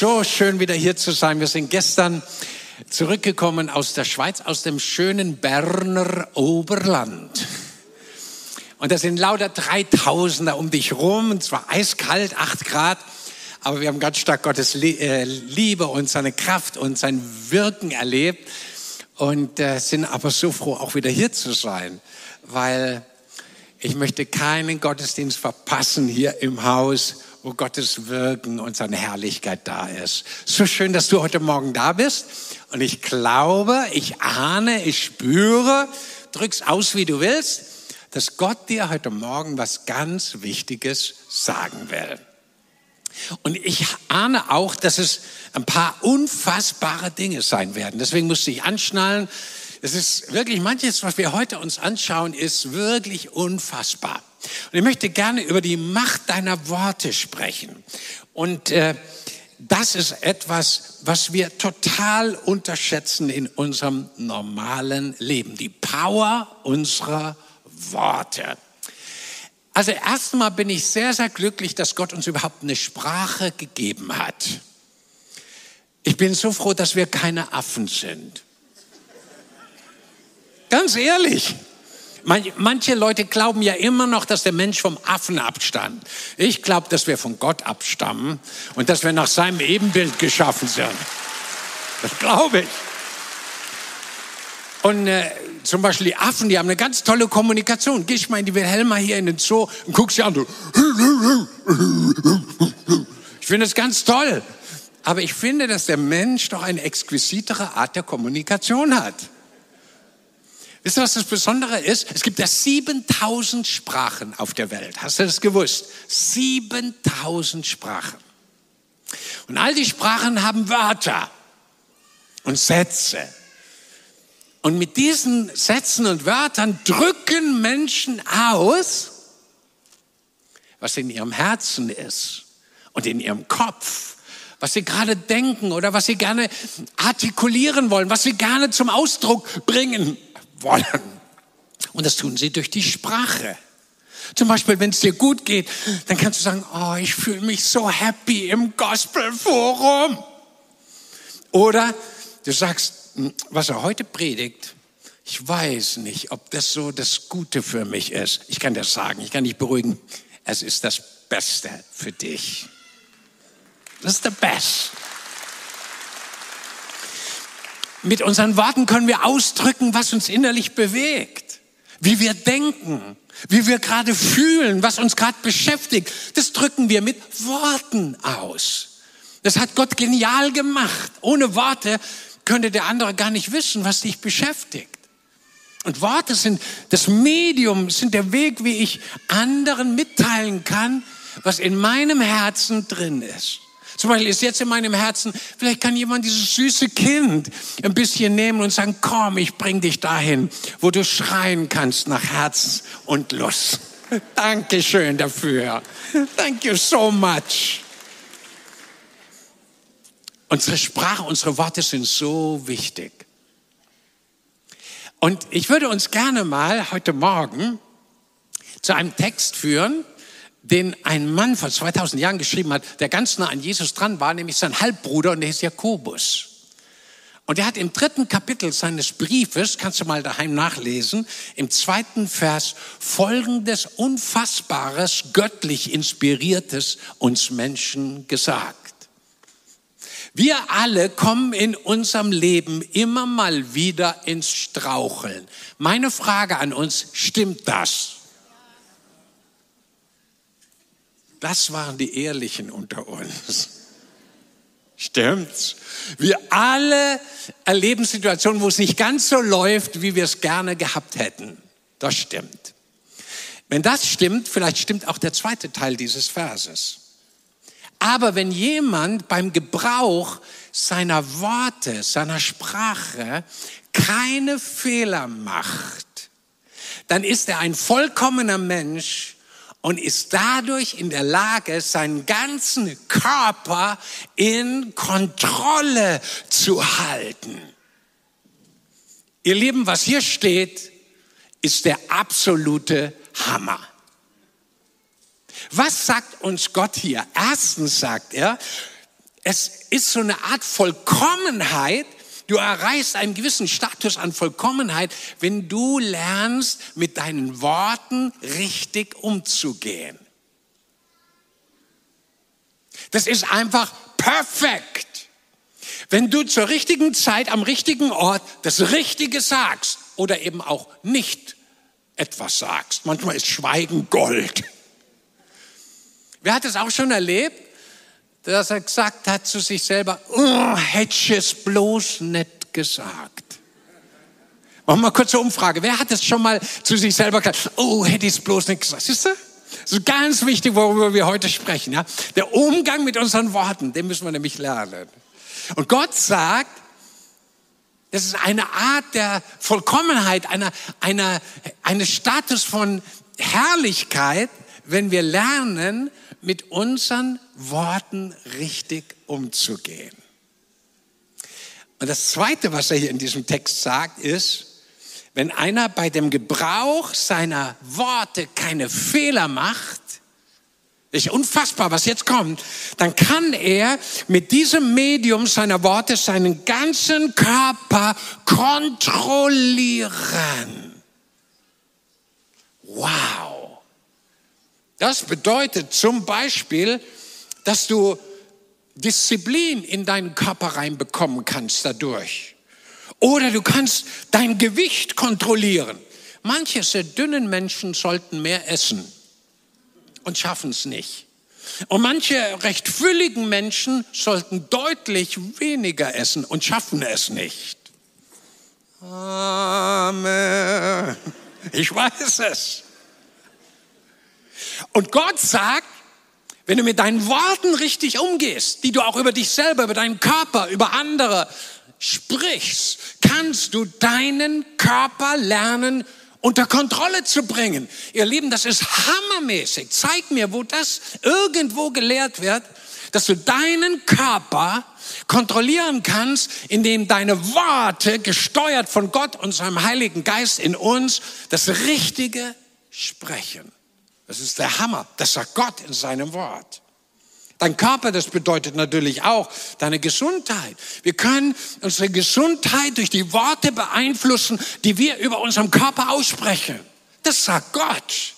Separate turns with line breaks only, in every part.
so schön wieder hier zu sein. Wir sind gestern zurückgekommen aus der Schweiz, aus dem schönen Berner Oberland. Und da sind lauter Dreitausender um dich rum, und zwar eiskalt, acht Grad. Aber wir haben ganz stark Gottes äh, Liebe und seine Kraft und sein Wirken erlebt und äh, sind aber so froh, auch wieder hier zu sein, weil ich möchte keinen Gottesdienst verpassen hier im Haus, wo Gottes Wirken und seine Herrlichkeit da ist. So schön, dass du heute Morgen da bist. Und ich glaube, ich ahne, ich spüre, drück's aus, wie du willst, dass Gott dir heute Morgen was ganz Wichtiges sagen will. Und ich ahne auch, dass es ein paar unfassbare Dinge sein werden. Deswegen musste ich anschnallen. Es ist wirklich manches, was wir heute uns anschauen, ist wirklich unfassbar. Und ich möchte gerne über die Macht deiner Worte sprechen. Und äh, das ist etwas, was wir total unterschätzen in unserem normalen Leben. Die Power unserer Worte. Also erstmal bin ich sehr, sehr glücklich, dass Gott uns überhaupt eine Sprache gegeben hat. Ich bin so froh, dass wir keine Affen sind. Ganz ehrlich. Manche Leute glauben ja immer noch, dass der Mensch vom Affen abstammt. Ich glaube, dass wir von Gott abstammen und dass wir nach seinem Ebenbild geschaffen sind. Das glaube ich. Und äh, zum Beispiel die Affen, die haben eine ganz tolle Kommunikation. Geh ich mal in die Wilhelma hier in den Zoo und guck sie an. So. Ich finde es ganz toll. Aber ich finde, dass der Mensch doch eine exquisitere Art der Kommunikation hat. Wisst ihr, was das Besondere ist? Es gibt ja 7000 Sprachen auf der Welt. Hast du das gewusst? 7000 Sprachen. Und all die Sprachen haben Wörter und Sätze. Und mit diesen Sätzen und Wörtern drücken Menschen aus, was in ihrem Herzen ist und in ihrem Kopf, was sie gerade denken oder was sie gerne artikulieren wollen, was sie gerne zum Ausdruck bringen wollen. Und das tun sie durch die Sprache. Zum Beispiel, wenn es dir gut geht, dann kannst du sagen, oh, ich fühle mich so happy im Gospelforum. Oder du sagst, hm, was er heute predigt, ich weiß nicht, ob das so das Gute für mich ist. Ich kann das sagen, ich kann dich beruhigen. Es ist das Beste für dich. Das ist der Best. Mit unseren Worten können wir ausdrücken, was uns innerlich bewegt, wie wir denken, wie wir gerade fühlen, was uns gerade beschäftigt. Das drücken wir mit Worten aus. Das hat Gott genial gemacht. Ohne Worte könnte der andere gar nicht wissen, was dich beschäftigt. Und Worte sind das Medium, sind der Weg, wie ich anderen mitteilen kann, was in meinem Herzen drin ist. Zum Beispiel ist jetzt in meinem Herzen, vielleicht kann jemand dieses süße Kind ein bisschen nehmen und sagen, komm, ich bring dich dahin, wo du schreien kannst nach Herz und Lust. Dankeschön dafür. Thank you so much. Unsere Sprache, unsere Worte sind so wichtig. Und ich würde uns gerne mal heute Morgen zu einem Text führen, den ein Mann vor 2000 Jahren geschrieben hat, der ganz nah an Jesus dran war, nämlich sein Halbbruder und der ist Jakobus. Und er hat im dritten Kapitel seines Briefes, kannst du mal daheim nachlesen, im zweiten Vers folgendes Unfassbares, göttlich Inspiriertes uns Menschen gesagt. Wir alle kommen in unserem Leben immer mal wieder ins Straucheln. Meine Frage an uns, stimmt das? Das waren die Ehrlichen unter uns. Stimmt's? Wir alle erleben Situationen, wo es nicht ganz so läuft, wie wir es gerne gehabt hätten. Das stimmt. Wenn das stimmt, vielleicht stimmt auch der zweite Teil dieses Verses. Aber wenn jemand beim Gebrauch seiner Worte, seiner Sprache keine Fehler macht, dann ist er ein vollkommener Mensch, und ist dadurch in der Lage, seinen ganzen Körper in Kontrolle zu halten. Ihr Lieben, was hier steht, ist der absolute Hammer. Was sagt uns Gott hier? Erstens sagt er, es ist so eine Art Vollkommenheit. Du erreichst einen gewissen Status an Vollkommenheit, wenn du lernst, mit deinen Worten richtig umzugehen. Das ist einfach perfekt. Wenn du zur richtigen Zeit am richtigen Ort das Richtige sagst oder eben auch nicht etwas sagst. Manchmal ist Schweigen Gold. Wer hat es auch schon erlebt, dass er gesagt hat zu sich selber, oh, hätte ich es bloß nicht gesagt. Machen wir mal kurze Umfrage. Wer hat es schon mal zu sich selber gesagt, oh, hätte ich es bloß nicht gesagt. Siehst du? Das ist ganz wichtig, worüber wir heute sprechen. Ja? Der Umgang mit unseren Worten, den müssen wir nämlich lernen. Und Gott sagt, das ist eine Art der Vollkommenheit, einer, einer, eines Status von Herrlichkeit, wenn wir lernen, mit unseren Worten richtig umzugehen. Und das Zweite, was er hier in diesem Text sagt, ist, wenn einer bei dem Gebrauch seiner Worte keine Fehler macht, ist unfassbar, was jetzt kommt, dann kann er mit diesem Medium seiner Worte seinen ganzen Körper kontrollieren. Wow. Das bedeutet zum Beispiel, dass du Disziplin in deinen Körper reinbekommen kannst dadurch. Oder du kannst dein Gewicht kontrollieren. Manche sehr dünnen Menschen sollten mehr essen und schaffen es nicht. Und manche recht fülligen Menschen sollten deutlich weniger essen und schaffen es nicht. Amen. Ich weiß es. Und Gott sagt, wenn du mit deinen Worten richtig umgehst, die du auch über dich selber, über deinen Körper, über andere sprichst, kannst du deinen Körper lernen unter Kontrolle zu bringen. Ihr Lieben, das ist hammermäßig. Zeig mir, wo das irgendwo gelehrt wird, dass du deinen Körper kontrollieren kannst, indem deine Worte, gesteuert von Gott und seinem Heiligen Geist in uns, das Richtige sprechen. Das ist der Hammer. Das sagt Gott in seinem Wort. Dein Körper, das bedeutet natürlich auch deine Gesundheit. Wir können unsere Gesundheit durch die Worte beeinflussen, die wir über unserem Körper aussprechen. Das sagt Gott.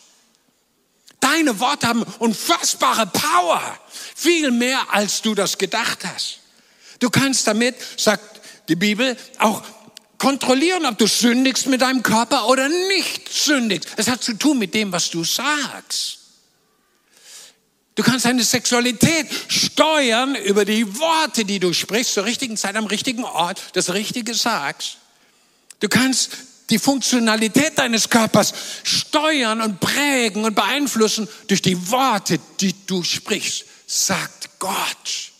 Deine Worte haben unfassbare Power. Viel mehr, als du das gedacht hast. Du kannst damit, sagt die Bibel, auch kontrollieren, ob du sündigst mit deinem Körper oder nicht sündigst. Es hat zu tun mit dem, was du sagst. Du kannst deine Sexualität steuern über die Worte, die du sprichst, zur richtigen Zeit am richtigen Ort, das Richtige sagst. Du kannst die Funktionalität deines Körpers steuern und prägen und beeinflussen durch die Worte, die du sprichst, sagt Gott.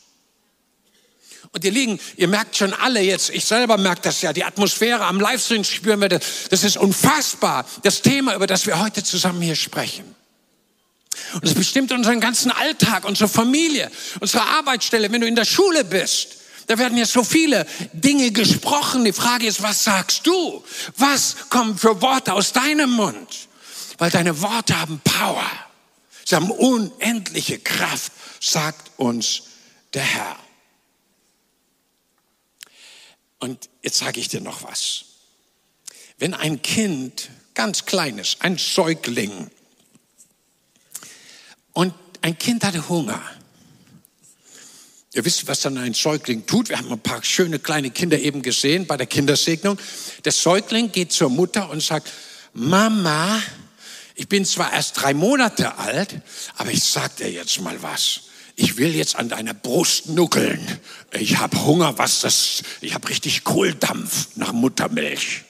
Und ihr liegen, ihr merkt schon alle jetzt, ich selber merke das ja, die Atmosphäre am Livestream spüren wir das. Das ist unfassbar, das Thema, über das wir heute zusammen hier sprechen. Und es bestimmt unseren ganzen Alltag, unsere Familie, unsere Arbeitsstelle. Wenn du in der Schule bist, da werden ja so viele Dinge gesprochen. Die Frage ist, was sagst du? Was kommen für Worte aus deinem Mund? Weil deine Worte haben Power. Sie haben unendliche Kraft, sagt uns der Herr. Und jetzt sage ich dir noch was. Wenn ein Kind, ganz kleines, ein Säugling, und ein Kind hatte Hunger. Ihr wisst, was dann ein Säugling tut. Wir haben ein paar schöne kleine Kinder eben gesehen bei der Kindersegnung. Der Säugling geht zur Mutter und sagt, Mama, ich bin zwar erst drei Monate alt, aber ich sag dir jetzt mal was. Ich will jetzt an deiner Brust nuckeln. Ich habe Hunger, was das, ich habe richtig Kohldampf nach Muttermilch.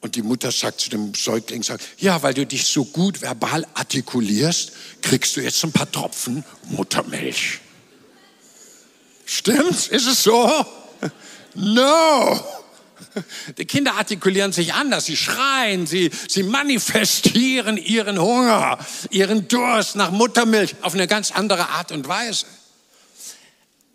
Und die Mutter sagt zu dem Säugling, sagt, ja, weil du dich so gut verbal artikulierst, kriegst du jetzt ein paar Tropfen Muttermilch. Stimmt's? Ist es so? No! Die Kinder artikulieren sich anders, sie schreien, sie, sie manifestieren ihren Hunger, ihren Durst nach Muttermilch auf eine ganz andere Art und Weise.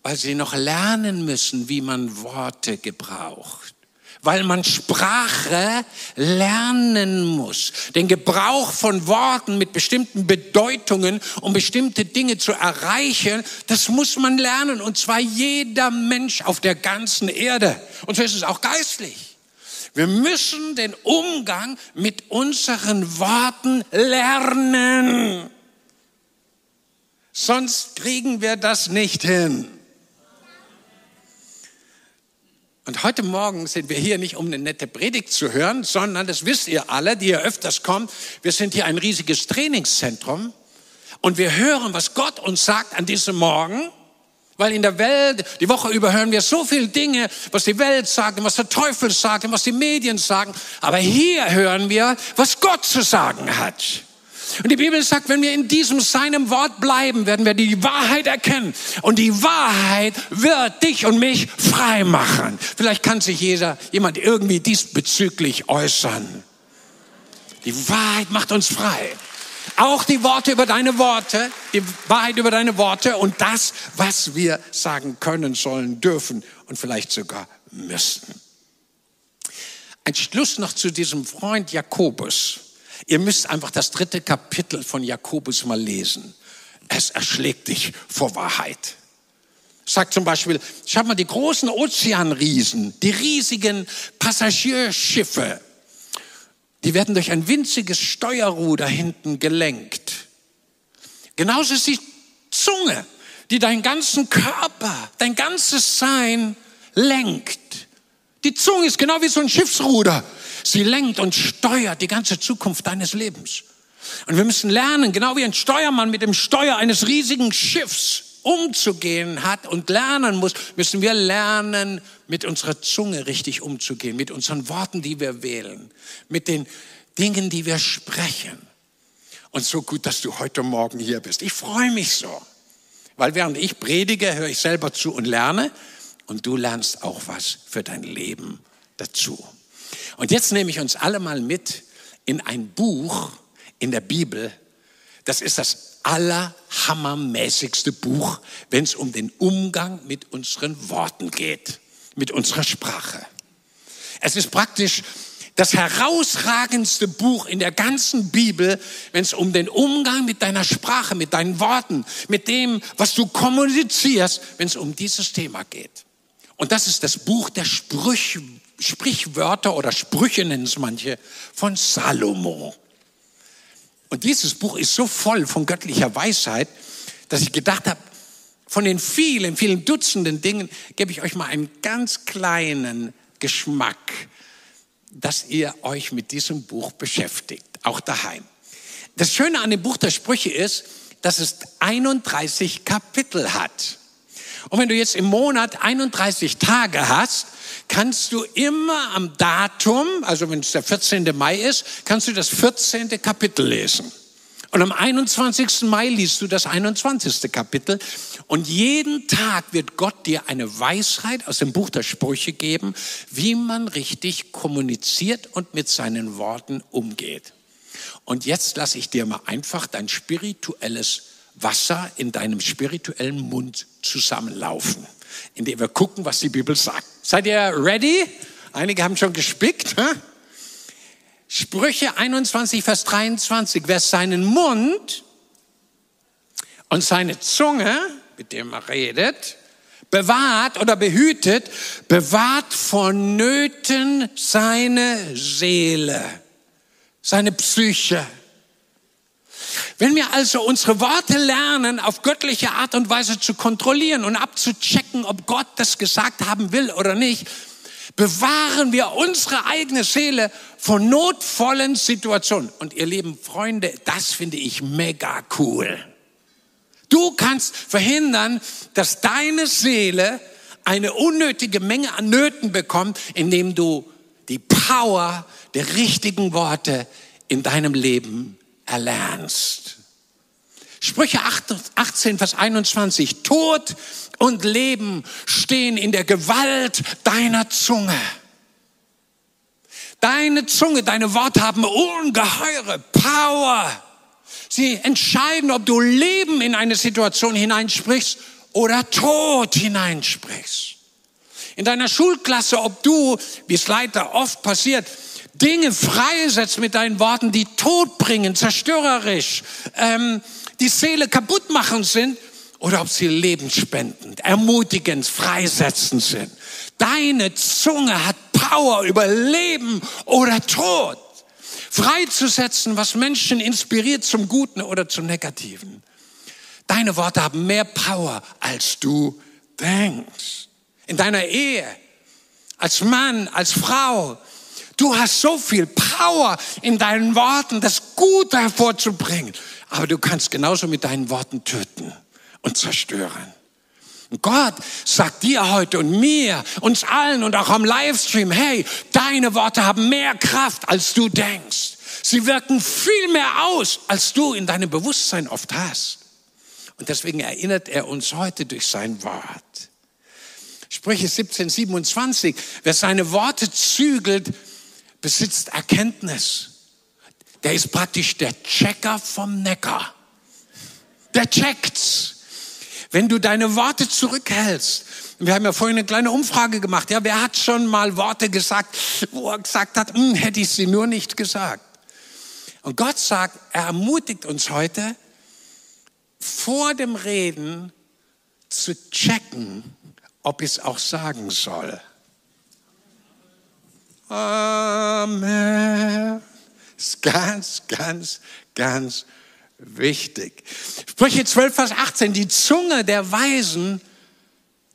Weil sie noch lernen müssen, wie man Worte gebraucht weil man Sprache lernen muss. Den Gebrauch von Worten mit bestimmten Bedeutungen, um bestimmte Dinge zu erreichen, das muss man lernen. Und zwar jeder Mensch auf der ganzen Erde. Und so ist es auch geistlich. Wir müssen den Umgang mit unseren Worten lernen. Sonst kriegen wir das nicht hin. Und heute Morgen sind wir hier nicht, um eine nette Predigt zu hören, sondern, das wisst ihr alle, die ihr öfters kommt, wir sind hier ein riesiges Trainingszentrum und wir hören, was Gott uns sagt an diesem Morgen. Weil in der Welt, die Woche über hören wir so viele Dinge, was die Welt sagt, was der Teufel sagt, was die Medien sagen. Aber hier hören wir, was Gott zu sagen hat. Und die Bibel sagt, wenn wir in diesem seinem Wort bleiben, werden wir die Wahrheit erkennen. Und die Wahrheit wird dich und mich frei machen. Vielleicht kann sich jeder, jemand irgendwie diesbezüglich äußern. Die Wahrheit macht uns frei. Auch die Worte über deine Worte, die Wahrheit über deine Worte und das, was wir sagen können, sollen, dürfen und vielleicht sogar müssen. Ein Schluss noch zu diesem Freund Jakobus. Ihr müsst einfach das dritte Kapitel von Jakobus mal lesen. Es erschlägt dich vor Wahrheit. Sagt zum Beispiel, schau mal die großen Ozeanriesen, die riesigen Passagierschiffe, die werden durch ein winziges Steuerruder hinten gelenkt. Genauso ist die Zunge, die deinen ganzen Körper, dein ganzes Sein lenkt. Die Zunge ist genau wie so ein Schiffsruder. Sie lenkt und steuert die ganze Zukunft deines Lebens. Und wir müssen lernen, genau wie ein Steuermann mit dem Steuer eines riesigen Schiffs umzugehen hat und lernen muss, müssen wir lernen, mit unserer Zunge richtig umzugehen, mit unseren Worten, die wir wählen, mit den Dingen, die wir sprechen. Und so gut, dass du heute Morgen hier bist. Ich freue mich so, weil während ich predige, höre ich selber zu und lerne und du lernst auch was für dein Leben dazu. Und jetzt nehme ich uns alle mal mit in ein Buch in der Bibel. Das ist das allerhammermäßigste Buch, wenn es um den Umgang mit unseren Worten geht, mit unserer Sprache. Es ist praktisch das herausragendste Buch in der ganzen Bibel, wenn es um den Umgang mit deiner Sprache, mit deinen Worten, mit dem, was du kommunizierst, wenn es um dieses Thema geht. Und das ist das Buch der Sprüche, Sprichwörter oder Sprüche nennen es manche von Salomo. Und dieses Buch ist so voll von göttlicher Weisheit, dass ich gedacht habe, von den vielen, vielen Dutzenden Dingen gebe ich euch mal einen ganz kleinen Geschmack, dass ihr euch mit diesem Buch beschäftigt, auch daheim. Das Schöne an dem Buch der Sprüche ist, dass es 31 Kapitel hat. Und wenn du jetzt im Monat 31 Tage hast, kannst du immer am Datum, also wenn es der 14. Mai ist, kannst du das 14. Kapitel lesen. Und am 21. Mai liest du das 21. Kapitel. Und jeden Tag wird Gott dir eine Weisheit aus dem Buch der Sprüche geben, wie man richtig kommuniziert und mit seinen Worten umgeht. Und jetzt lasse ich dir mal einfach dein spirituelles Wasser in deinem spirituellen Mund zusammenlaufen, indem wir gucken, was die Bibel sagt. Seid ihr ready? Einige haben schon gespickt. Hä? Sprüche 21, Vers 23. Wer seinen Mund und seine Zunge, mit dem er redet, bewahrt oder behütet, bewahrt von Nöten seine Seele, seine Psyche. Wenn wir also unsere Worte lernen, auf göttliche Art und Weise zu kontrollieren und abzuchecken, ob Gott das gesagt haben will oder nicht, bewahren wir unsere eigene Seele vor notvollen Situationen. Und ihr lieben Freunde, das finde ich mega cool. Du kannst verhindern, dass deine Seele eine unnötige Menge an Nöten bekommt, indem du die Power der richtigen Worte in deinem Leben erlernst. Sprüche 18, Vers 21. Tod und Leben stehen in der Gewalt deiner Zunge. Deine Zunge, deine Worte haben ungeheure Power. Sie entscheiden, ob du Leben in eine Situation hineinsprichst oder Tod hineinsprichst. in deiner Schulklasse, ob du, wie es leider oft passiert, Dinge freisetzt mit deinen Worten, die Tod bringen, zerstörerisch, ähm, die Seele kaputt machen sind, oder ob sie lebensspendend, ermutigend, freisetzend sind. Deine Zunge hat Power über Leben oder Tod. Freizusetzen, was Menschen inspiriert zum Guten oder zum Negativen. Deine Worte haben mehr Power, als du denkst. In deiner Ehe, als Mann, als Frau. Du hast so viel Power in deinen Worten, das Gute hervorzubringen. Aber du kannst genauso mit deinen Worten töten und zerstören. Und Gott sagt dir heute und mir, uns allen und auch am Livestream, hey, deine Worte haben mehr Kraft, als du denkst. Sie wirken viel mehr aus, als du in deinem Bewusstsein oft hast. Und deswegen erinnert er uns heute durch sein Wort. Sprüche 17, 27. Wer seine Worte zügelt, besitzt Erkenntnis. Der ist praktisch der Checker vom Neckar. Der checkt's. Wenn du deine Worte zurückhältst, wir haben ja vorhin eine kleine Umfrage gemacht, ja, wer hat schon mal Worte gesagt, wo er gesagt hat, hm, hätte ich sie nur nicht gesagt. Und Gott sagt, er ermutigt uns heute, vor dem Reden zu checken, ob ich es auch sagen soll. Amen. Ist ganz, ganz, ganz wichtig. Sprüche 12, Vers 18, die Zunge der Weisen,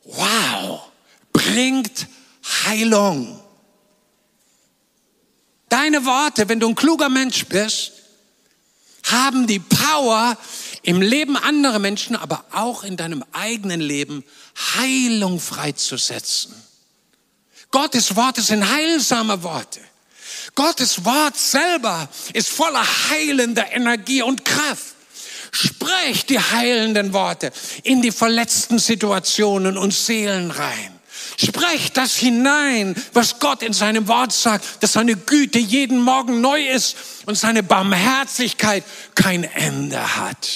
wow, bringt Heilung. Deine Worte, wenn du ein kluger Mensch bist, haben die Power, im Leben anderer Menschen, aber auch in deinem eigenen Leben Heilung freizusetzen. Gottes Worte sind heilsame Worte. Gottes Wort selber ist voller heilender Energie und Kraft. Sprech die heilenden Worte in die verletzten Situationen und Seelen rein. Sprech das hinein, was Gott in seinem Wort sagt, dass seine Güte jeden Morgen neu ist und seine Barmherzigkeit kein Ende hat.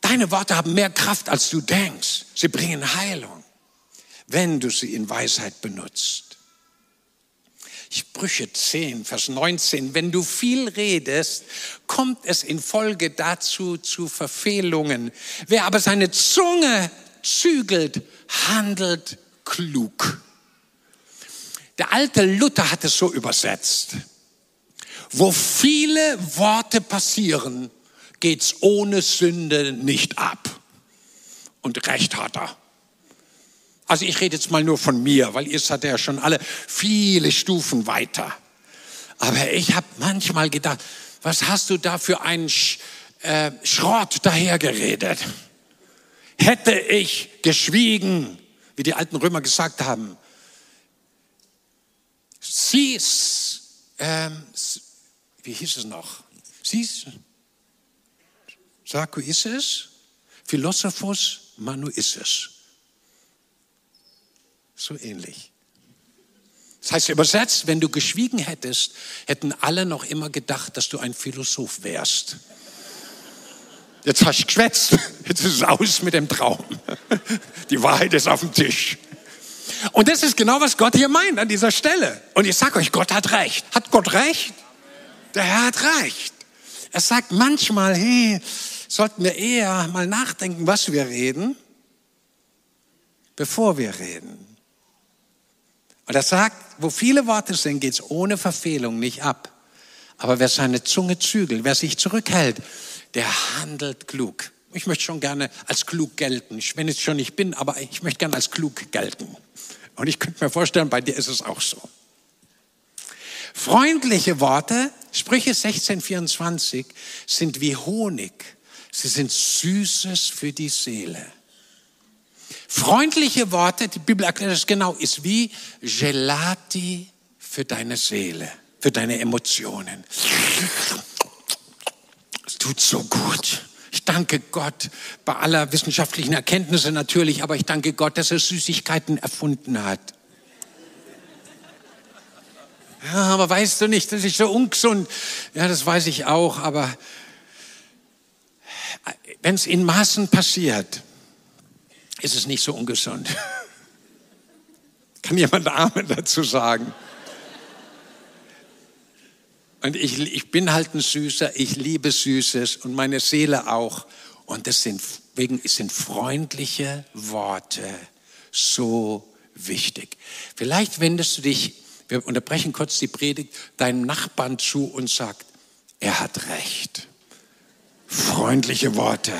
Deine Worte haben mehr Kraft, als du denkst. Sie bringen Heilung, wenn du sie in Weisheit benutzt. Sprüche 10, Vers 19, wenn du viel redest, kommt es in Folge dazu zu Verfehlungen. Wer aber seine Zunge zügelt, handelt klug. Der alte Luther hat es so übersetzt. Wo viele Worte passieren, geht's ohne Sünde nicht ab. Und recht hat er. Also ich rede jetzt mal nur von mir, weil ihr seid ja schon alle viele Stufen weiter. Aber ich habe manchmal gedacht, was hast du da für einen Sch äh, Schrott dahergeredet? Hätte ich geschwiegen, wie die alten Römer gesagt haben, sie, ähm, wie hieß es noch? Sie, Saku ist es, Philosophus Manu ist es. So ähnlich. Das heißt übersetzt, wenn du geschwiegen hättest, hätten alle noch immer gedacht, dass du ein Philosoph wärst. Jetzt hast du geschwätzt, jetzt ist es aus mit dem Traum. Die Wahrheit ist auf dem Tisch. Und das ist genau, was Gott hier meint an dieser Stelle. Und ich sage euch, Gott hat recht. Hat Gott recht? Der Herr hat recht. Er sagt manchmal, hey, sollten wir eher mal nachdenken, was wir reden, bevor wir reden. Und er sagt, wo viele Worte sind, geht es ohne Verfehlung nicht ab. Aber wer seine Zunge zügelt, wer sich zurückhält, der handelt klug. Ich möchte schon gerne als klug gelten. Wenn ich schon nicht bin, aber ich möchte gerne als klug gelten. Und ich könnte mir vorstellen, bei dir ist es auch so. Freundliche Worte, Sprüche 1624, sind wie Honig. Sie sind Süßes für die Seele. Freundliche Worte, die Bibel erklärt es genau, ist wie Gelati für deine Seele, für deine Emotionen. Es tut so gut. Ich danke Gott bei aller wissenschaftlichen Erkenntnisse natürlich, aber ich danke Gott, dass er Süßigkeiten erfunden hat. Ja, aber weißt du nicht, das ist so ungesund. Ja, das weiß ich auch, aber wenn es in Maßen passiert, ist es nicht so ungesund. Kann jemand Amen dazu sagen? Und ich, ich bin halt ein Süßer, ich liebe Süßes und meine Seele auch. Und sind, wegen, es sind freundliche Worte so wichtig. Vielleicht wendest du dich, wir unterbrechen kurz die Predigt, deinem Nachbarn zu und sagst, er hat recht. Freundliche Worte,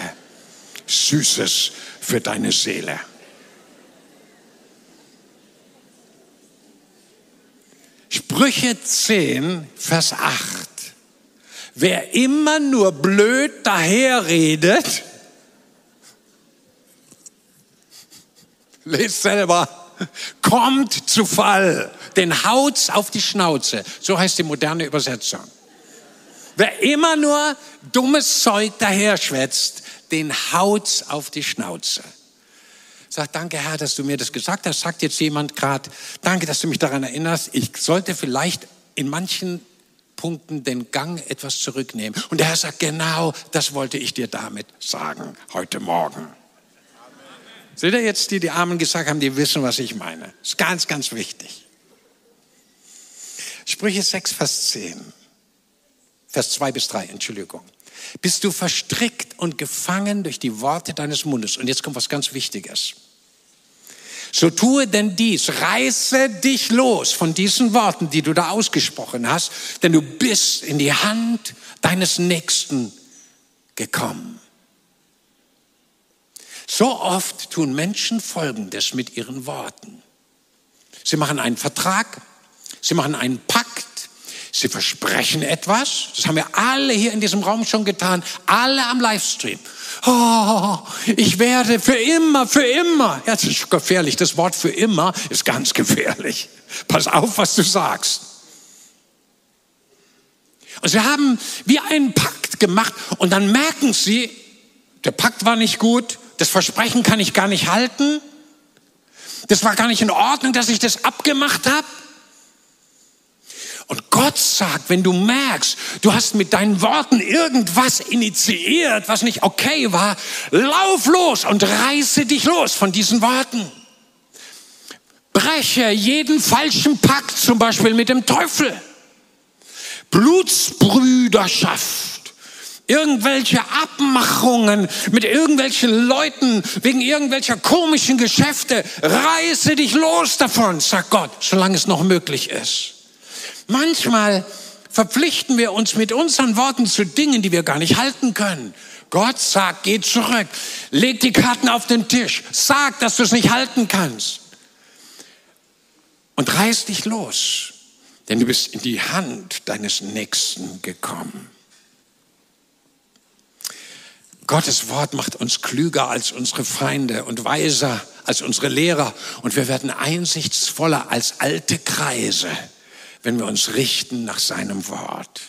Süßes für deine Seele. Sprüche 10, Vers 8. Wer immer nur blöd daherredet, lest selber, kommt zu Fall, den haut's auf die Schnauze. So heißt die moderne Übersetzung. Wer immer nur dummes Zeug daherschwätzt, den haut's auf die Schnauze. Sag, danke Herr, dass du mir das gesagt hast. Sagt jetzt jemand gerade, danke, dass du mich daran erinnerst. Ich sollte vielleicht in manchen Punkten den Gang etwas zurücknehmen. Und der Herr sagt, genau, das wollte ich dir damit sagen heute Morgen. Amen. Seht ihr jetzt, die die Amen gesagt haben, die wissen, was ich meine. Das ist ganz, ganz wichtig. Sprüche 6, Vers 10. Vers 2 bis 3, Entschuldigung. Bist du verstrickt und gefangen durch die Worte deines Mundes? Und jetzt kommt was ganz Wichtiges. So tue denn dies, reiße dich los von diesen Worten, die du da ausgesprochen hast, denn du bist in die Hand deines Nächsten gekommen. So oft tun Menschen Folgendes mit ihren Worten. Sie machen einen Vertrag, sie machen einen Pakt, Sie versprechen etwas. Das haben wir alle hier in diesem Raum schon getan. Alle am Livestream. Oh, ich werde für immer, für immer. Ja, das ist gefährlich. Das Wort für immer ist ganz gefährlich. Pass auf, was du sagst. Und sie haben wie einen Pakt gemacht und dann merken sie, der Pakt war nicht gut, das Versprechen kann ich gar nicht halten. Das war gar nicht in Ordnung, dass ich das abgemacht habe. Und Gott sagt, wenn du merkst, du hast mit deinen Worten irgendwas initiiert, was nicht okay war, lauf los und reiße dich los von diesen Worten. Breche jeden falschen Pakt, zum Beispiel mit dem Teufel. Blutsbrüderschaft. Irgendwelche Abmachungen mit irgendwelchen Leuten wegen irgendwelcher komischen Geschäfte. Reiße dich los davon, sagt Gott, solange es noch möglich ist. Manchmal verpflichten wir uns mit unseren Worten zu Dingen, die wir gar nicht halten können. Gott sagt, geh zurück, leg die Karten auf den Tisch, sag, dass du es nicht halten kannst. Und reiß dich los, denn du bist in die Hand deines Nächsten gekommen. Gottes Wort macht uns klüger als unsere Feinde und weiser als unsere Lehrer und wir werden einsichtsvoller als alte Kreise wenn wir uns richten nach seinem Wort.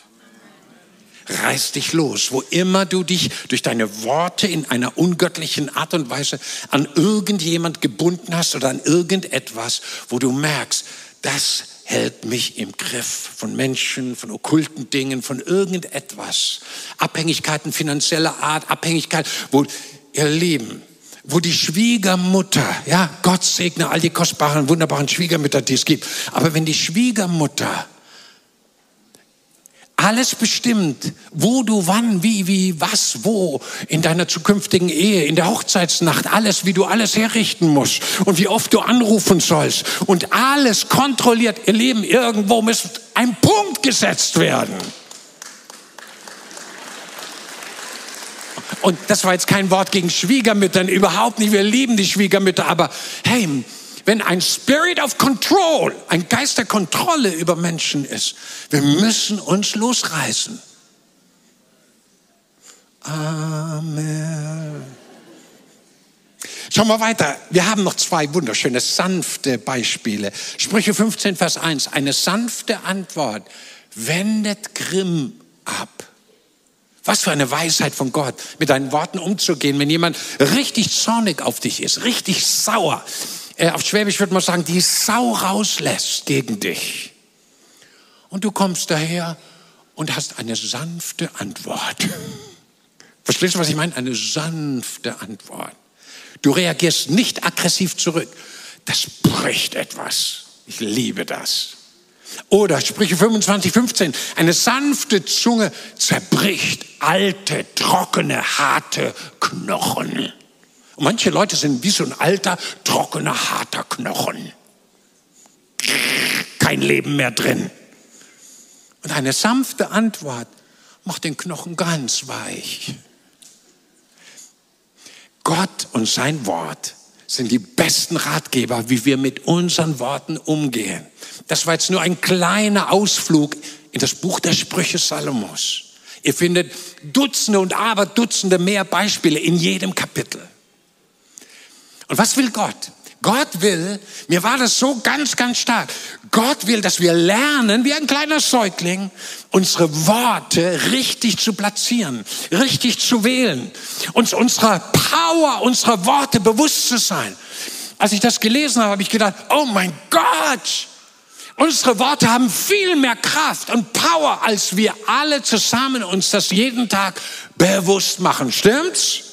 Reiß dich los, wo immer du dich durch deine Worte in einer ungöttlichen Art und Weise an irgendjemand gebunden hast oder an irgendetwas, wo du merkst, das hält mich im Griff von Menschen, von okkulten Dingen, von irgendetwas. Abhängigkeiten finanzieller Art, Abhängigkeit, wo ihr Leben, wo die Schwiegermutter, ja, Gott segne all die kostbaren, wunderbaren Schwiegermütter, die es gibt. Aber wenn die Schwiegermutter alles bestimmt, wo du wann, wie, wie, was, wo in deiner zukünftigen Ehe, in der Hochzeitsnacht, alles, wie du alles herrichten musst und wie oft du anrufen sollst und alles kontrolliert. Ihr Leben, irgendwo muss ein Punkt gesetzt werden. Und das war jetzt kein Wort gegen Schwiegermüttern, überhaupt nicht. Wir lieben die Schwiegermütter, aber hey, wenn ein Spirit of Control, ein Geist der Kontrolle über Menschen ist, wir müssen uns losreißen. Amen. Schauen wir weiter. Wir haben noch zwei wunderschöne, sanfte Beispiele. Sprüche 15, Vers 1. Eine sanfte Antwort wendet Grimm ab. Was für eine Weisheit von Gott, mit deinen Worten umzugehen, wenn jemand richtig zornig auf dich ist, richtig sauer. Äh, auf Schwäbisch würde man sagen, die Sau rauslässt gegen dich. Und du kommst daher und hast eine sanfte Antwort. Verstehst du, was ich meine? Eine sanfte Antwort. Du reagierst nicht aggressiv zurück. das bricht etwas. Ich liebe das. Oder Sprüche 25, 15. Eine sanfte Zunge zerbricht alte, trockene, harte Knochen. Und manche Leute sind wie so ein alter, trockener, harter Knochen. Kein Leben mehr drin. Und eine sanfte Antwort macht den Knochen ganz weich. Gott und sein Wort sind die besten Ratgeber, wie wir mit unseren Worten umgehen. Das war jetzt nur ein kleiner Ausflug in das Buch der Sprüche Salomos. Ihr findet Dutzende und aber Dutzende mehr Beispiele in jedem Kapitel. Und was will Gott? Gott will, mir war das so ganz, ganz stark. Gott will, dass wir lernen, wie ein kleiner Säugling, unsere Worte richtig zu platzieren, richtig zu wählen, uns unserer Power, unserer Worte bewusst zu sein. Als ich das gelesen habe, habe ich gedacht, oh mein Gott, unsere Worte haben viel mehr Kraft und Power, als wir alle zusammen uns das jeden Tag bewusst machen. Stimmt's?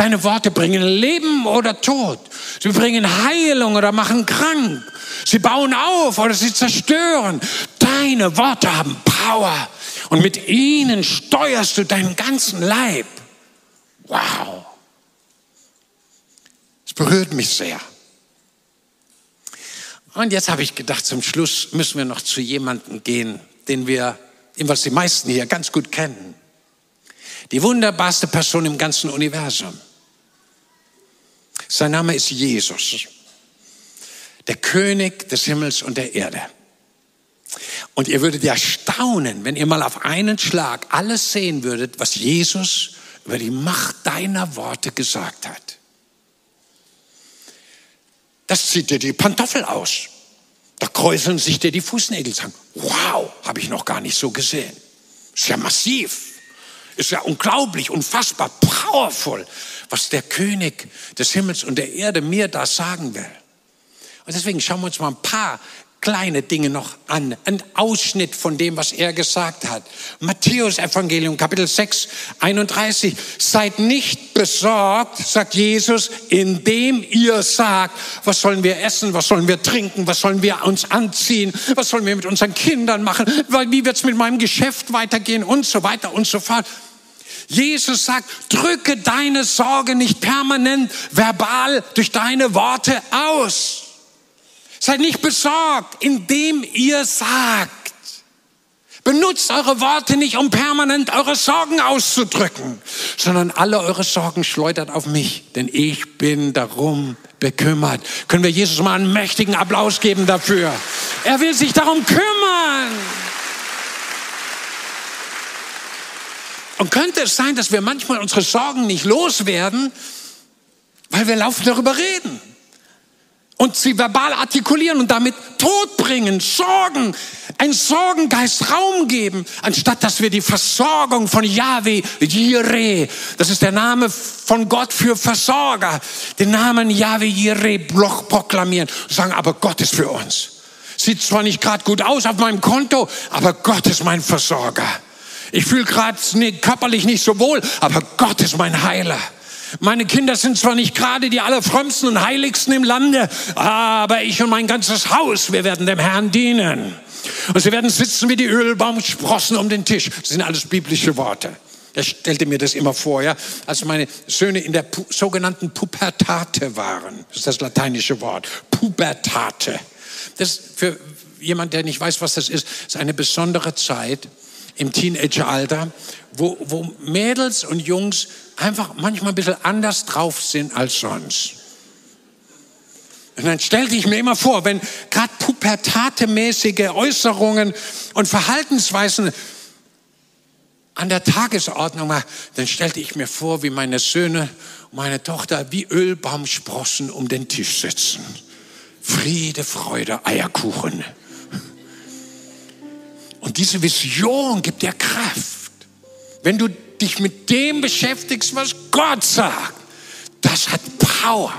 Deine Worte bringen Leben oder Tod. Sie bringen Heilung oder machen krank. Sie bauen auf oder sie zerstören. Deine Worte haben Power. Und mit ihnen steuerst du deinen ganzen Leib. Wow. Es berührt mich sehr. Und jetzt habe ich gedacht, zum Schluss müssen wir noch zu jemandem gehen, den wir, was die meisten hier ganz gut kennen. Die wunderbarste Person im ganzen Universum. Sein Name ist Jesus, der König des Himmels und der Erde. Und ihr würdet ja staunen, wenn ihr mal auf einen Schlag alles sehen würdet, was Jesus über die Macht deiner Worte gesagt hat. Das zieht dir die Pantoffel aus. Da kräuseln sich dir die Fußnägel. Sagen, wow, habe ich noch gar nicht so gesehen. Ist ja massiv. Ist ja unglaublich, unfassbar, powerful was der König des Himmels und der Erde mir da sagen will. Und deswegen schauen wir uns mal ein paar kleine Dinge noch an. Ein Ausschnitt von dem, was er gesagt hat. Matthäus Evangelium, Kapitel 6, 31. Seid nicht besorgt, sagt Jesus, indem ihr sagt, was sollen wir essen, was sollen wir trinken, was sollen wir uns anziehen, was sollen wir mit unseren Kindern machen, wie wird es mit meinem Geschäft weitergehen und so weiter und so fort. Jesus sagt, drücke deine Sorge nicht permanent verbal durch deine Worte aus. Seid nicht besorgt, indem ihr sagt. Benutzt eure Worte nicht, um permanent eure Sorgen auszudrücken, sondern alle eure Sorgen schleudert auf mich, denn ich bin darum bekümmert. Können wir Jesus mal einen mächtigen Applaus geben dafür? Er will sich darum kümmern. Und könnte es sein, dass wir manchmal unsere Sorgen nicht loswerden, weil wir laufend darüber reden und sie verbal artikulieren und damit Tod bringen, Sorgen, ein Sorgengeist Raum geben, anstatt dass wir die Versorgung von Yahweh, Jireh, das ist der Name von Gott für Versorger, den Namen Yahweh Jireh proklamieren und sagen, aber Gott ist für uns. Sieht zwar nicht gerade gut aus auf meinem Konto, aber Gott ist mein Versorger. Ich fühle gerade körperlich nicht so wohl, aber Gott ist mein Heiler. Meine Kinder sind zwar nicht gerade die allerfrömmsten und heiligsten im Lande, aber ich und mein ganzes Haus, wir werden dem Herrn dienen. Und sie werden sitzen wie die Ölbaumsprossen um den Tisch. Das sind alles biblische Worte. Er stellte mir das immer vor, ja, als meine Söhne in der Pu sogenannten Pubertate waren. Das ist das lateinische Wort. Pubertate. Das für jemand, der nicht weiß, was das ist, ist eine besondere Zeit, im Teenageralter, wo, wo Mädels und Jungs einfach manchmal ein bisschen anders drauf sind als sonst. Und dann stellte ich mir immer vor, wenn gerade pubertatemäßige Äußerungen und Verhaltensweisen an der Tagesordnung war, dann stellte ich mir vor, wie meine Söhne und meine Tochter wie Ölbaumsprossen um den Tisch sitzen. Friede, Freude, Eierkuchen. Und diese Vision gibt dir Kraft. Wenn du dich mit dem beschäftigst, was Gott sagt, das hat Power.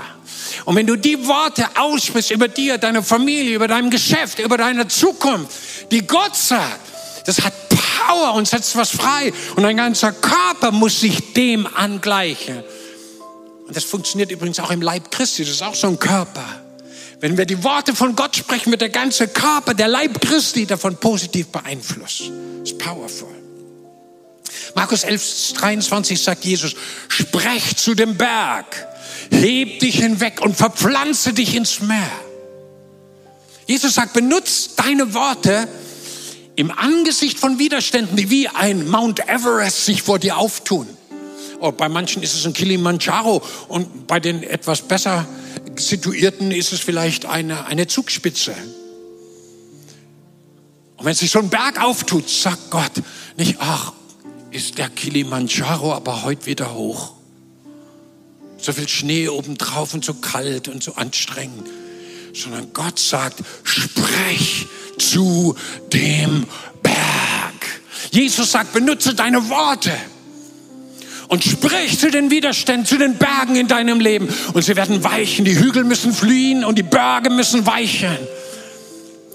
Und wenn du die Worte aussprichst über dir, deine Familie, über dein Geschäft, über deine Zukunft, die Gott sagt, das hat Power und setzt was frei. Und dein ganzer Körper muss sich dem angleichen. Und das funktioniert übrigens auch im Leib Christi. Das ist auch so ein Körper. Wenn wir die Worte von Gott sprechen, wird der ganze Körper, der Leib Christi davon positiv beeinflusst. Das ist powerful. Markus 11, 23 sagt Jesus, sprech zu dem Berg, heb dich hinweg und verpflanze dich ins Meer. Jesus sagt, benutzt deine Worte im Angesicht von Widerständen, die wie ein Mount Everest sich vor dir auftun. Oh, bei manchen ist es ein Kilimanjaro und bei den etwas besser situierten ist es vielleicht eine, eine Zugspitze. Und wenn sich so ein Berg auftut, sagt Gott nicht, ach, ist der Kilimanjaro aber heute wieder hoch. So viel Schnee obendrauf und so kalt und so anstrengend. Sondern Gott sagt, sprech zu dem Berg. Jesus sagt, benutze deine Worte und sprich zu den Widerständen, zu den Bergen in deinem Leben. Und sie werden weichen. Die Hügel müssen fliehen und die Berge müssen weichen.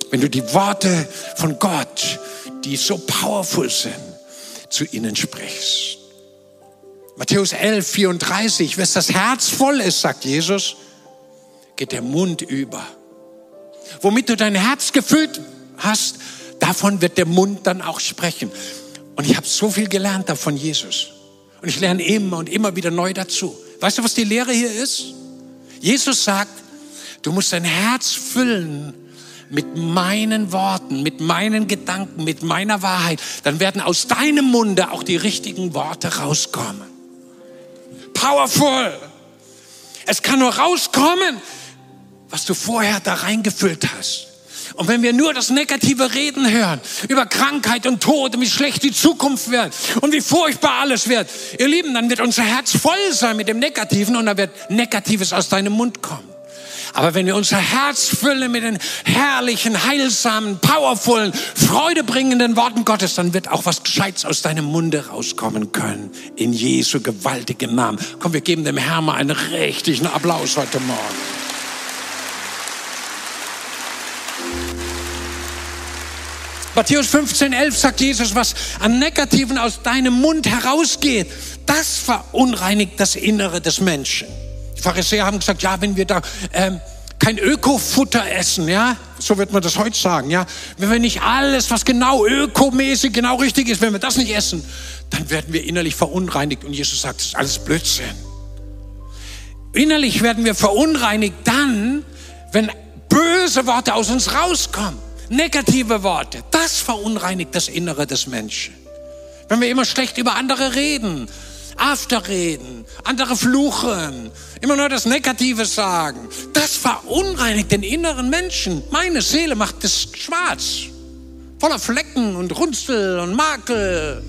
Wenn du die Worte von Gott, die so powerful sind, zu ihnen sprichst. Matthäus 11, 34, wenn das Herz voll ist, sagt Jesus, geht der Mund über. Womit du dein Herz gefüllt hast, davon wird der Mund dann auch sprechen. Und ich habe so viel gelernt davon Jesus. Und ich lerne immer und immer wieder neu dazu. Weißt du, was die Lehre hier ist? Jesus sagt, du musst dein Herz füllen mit meinen Worten, mit meinen Gedanken, mit meiner Wahrheit. Dann werden aus deinem Munde auch die richtigen Worte rauskommen. Powerful. Es kann nur rauskommen, was du vorher da reingefüllt hast. Und wenn wir nur das negative Reden hören, über Krankheit und Tod und wie schlecht die Zukunft wird und wie furchtbar alles wird, ihr Lieben, dann wird unser Herz voll sein mit dem Negativen und da wird Negatives aus deinem Mund kommen. Aber wenn wir unser Herz füllen mit den herrlichen, heilsamen, powervollen, freudebringenden Worten Gottes, dann wird auch was Gescheites aus deinem Munde rauskommen können. In Jesu gewaltigen Namen. Komm, wir geben dem Herrn mal einen richtigen Applaus heute Morgen. Matthäus 15, 11 sagt Jesus, was an Negativen aus deinem Mund herausgeht, das verunreinigt das Innere des Menschen. Die Pharisäer haben gesagt, ja, wenn wir da ähm, kein Ökofutter essen, ja, so wird man das heute sagen, ja, wenn wir nicht alles, was genau ökomäßig, genau richtig ist, wenn wir das nicht essen, dann werden wir innerlich verunreinigt. Und Jesus sagt, das ist alles Blödsinn. Innerlich werden wir verunreinigt dann, wenn böse Worte aus uns rauskommen. Negative Worte, das verunreinigt das Innere des Menschen. Wenn wir immer schlecht über andere reden, Afterreden, andere fluchen, immer nur das Negative sagen, das verunreinigt den inneren Menschen. Meine Seele macht es schwarz, voller Flecken und Runzel und Makel.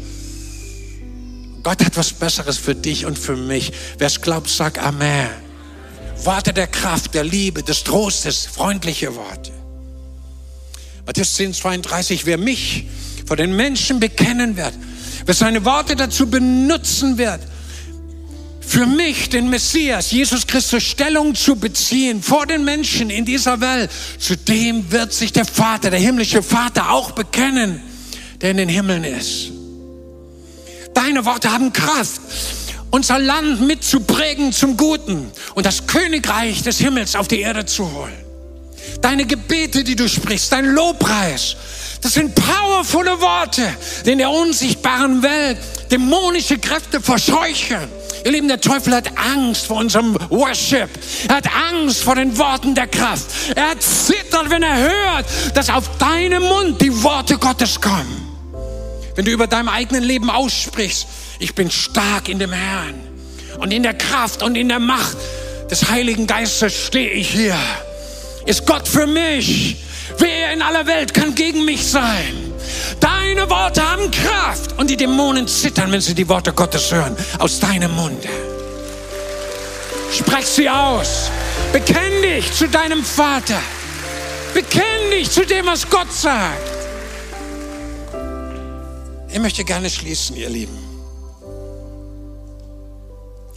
Gott hat was Besseres für dich und für mich. Wer es glaubt, sagt Amen. Worte der Kraft, der Liebe, des Trostes, freundliche Worte. Matthäus 10, 32, wer mich vor den Menschen bekennen wird, wer seine Worte dazu benutzen wird, für mich, den Messias, Jesus Christus, Stellung zu beziehen vor den Menschen in dieser Welt, zu dem wird sich der Vater, der himmlische Vater auch bekennen, der in den Himmeln ist. Deine Worte haben Kraft, unser Land mitzuprägen zum Guten und das Königreich des Himmels auf die Erde zu holen. Deine Gebete, die du sprichst, dein Lobpreis, das sind powervolle Worte, die in der unsichtbaren Welt dämonische Kräfte verscheuchen. Ihr Lieben, der Teufel hat Angst vor unserem Worship. Er hat Angst vor den Worten der Kraft. Er zittert, wenn er hört, dass auf deinem Mund die Worte Gottes kommen. Wenn du über deinem eigenen Leben aussprichst, ich bin stark in dem Herrn und in der Kraft und in der Macht des Heiligen Geistes stehe ich hier ist Gott für mich. Wer in aller Welt kann gegen mich sein? Deine Worte haben Kraft und die Dämonen zittern, wenn sie die Worte Gottes hören, aus deinem Munde. Sprech sie aus. Bekenn dich zu deinem Vater. Bekenn dich zu dem, was Gott sagt. Ich möchte gerne schließen, ihr Lieben.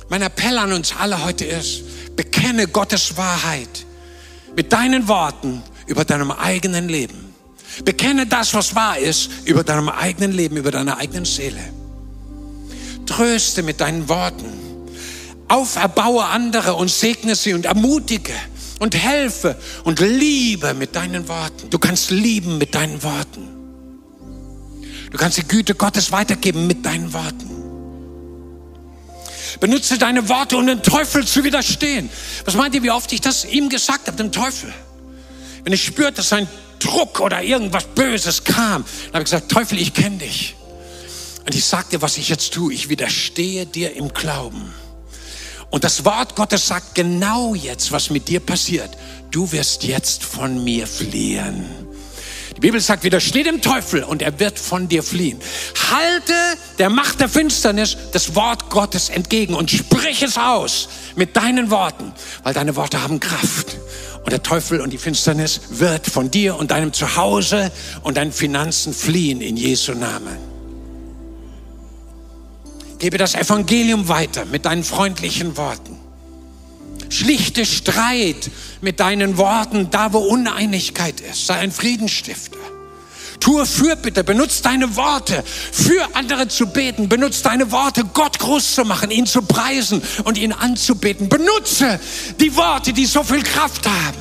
Mein Appell an uns alle heute ist, bekenne Gottes Wahrheit mit deinen Worten über deinem eigenen Leben. Bekenne das, was wahr ist, über deinem eigenen Leben, über deiner eigenen Seele. Tröste mit deinen Worten. Auferbaue andere und segne sie und ermutige. und helfe und liebe mit deinen Worten. Du kannst lieben mit deinen Worten. Du kannst die Güte Gottes weitergeben mit deinen Worten. Benutze deine Worte, um dem Teufel zu widerstehen. Was meint ihr, wie oft ich das ihm gesagt habe, dem Teufel? Wenn ich spürte, dass ein Druck oder irgendwas Böses kam, dann habe ich gesagt, Teufel, ich kenne dich. Und ich sagte, was ich jetzt tue, ich widerstehe dir im Glauben. Und das Wort Gottes sagt genau jetzt, was mit dir passiert. Du wirst jetzt von mir fliehen. Die Bibel sagt, widersteh dem Teufel und er wird von dir fliehen. Halte der Macht der Finsternis das Wort Gottes entgegen und sprich es aus mit deinen Worten, weil deine Worte haben Kraft. Und der Teufel und die Finsternis wird von dir und deinem Zuhause und deinen Finanzen fliehen in Jesu Namen. Gebe das Evangelium weiter mit deinen freundlichen Worten. Schlichte Streit mit deinen Worten, da wo Uneinigkeit ist. Sei ein Friedensstifter. Tue Fürbitte, benutze deine Worte, für andere zu beten. Benutze deine Worte, Gott groß zu machen, ihn zu preisen und ihn anzubeten. Benutze die Worte, die so viel Kraft haben.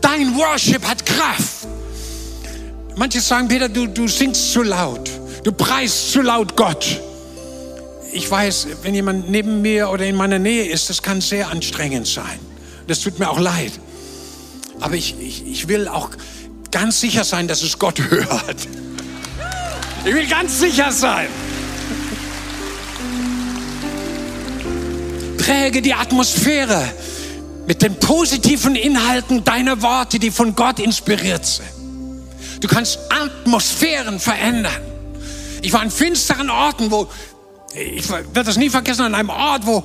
Dein Worship hat Kraft. Manche sagen, Peter, du, du singst zu laut. Du preist zu laut Gott. Ich weiß, wenn jemand neben mir oder in meiner Nähe ist, das kann sehr anstrengend sein. Das tut mir auch leid. Aber ich, ich, ich will auch ganz sicher sein, dass es Gott hört. Ich will ganz sicher sein. Präge die Atmosphäre mit den positiven Inhalten deiner Worte, die von Gott inspiriert sind. Du kannst Atmosphären verändern. Ich war an finsteren Orten, wo, ich werde das nie vergessen, an einem Ort, wo